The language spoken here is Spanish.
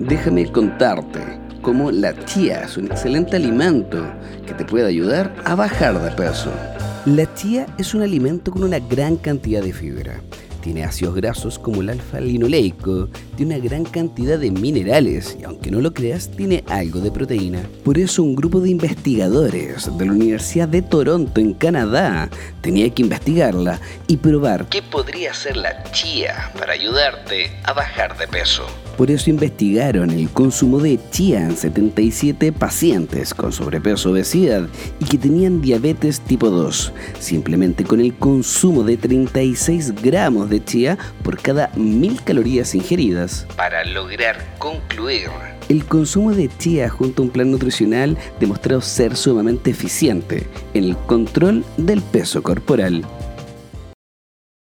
déjame contarte cómo la chía es un excelente alimento que te puede ayudar a bajar de peso. La chía es un alimento con una gran cantidad de fibra tiene ácidos grasos como el alfa-linoleico, tiene una gran cantidad de minerales y aunque no lo creas, tiene algo de proteína. Por eso un grupo de investigadores de la Universidad de Toronto en Canadá tenía que investigarla y probar qué podría ser la chía para ayudarte a bajar de peso. Por eso investigaron el consumo de chía en 77 pacientes con sobrepeso obesidad y que tenían diabetes tipo 2, simplemente con el consumo de 36 gramos de chía por cada mil calorías ingeridas. Para lograr concluir el consumo de chía junto a un plan nutricional demostró ser sumamente eficiente en el control del peso corporal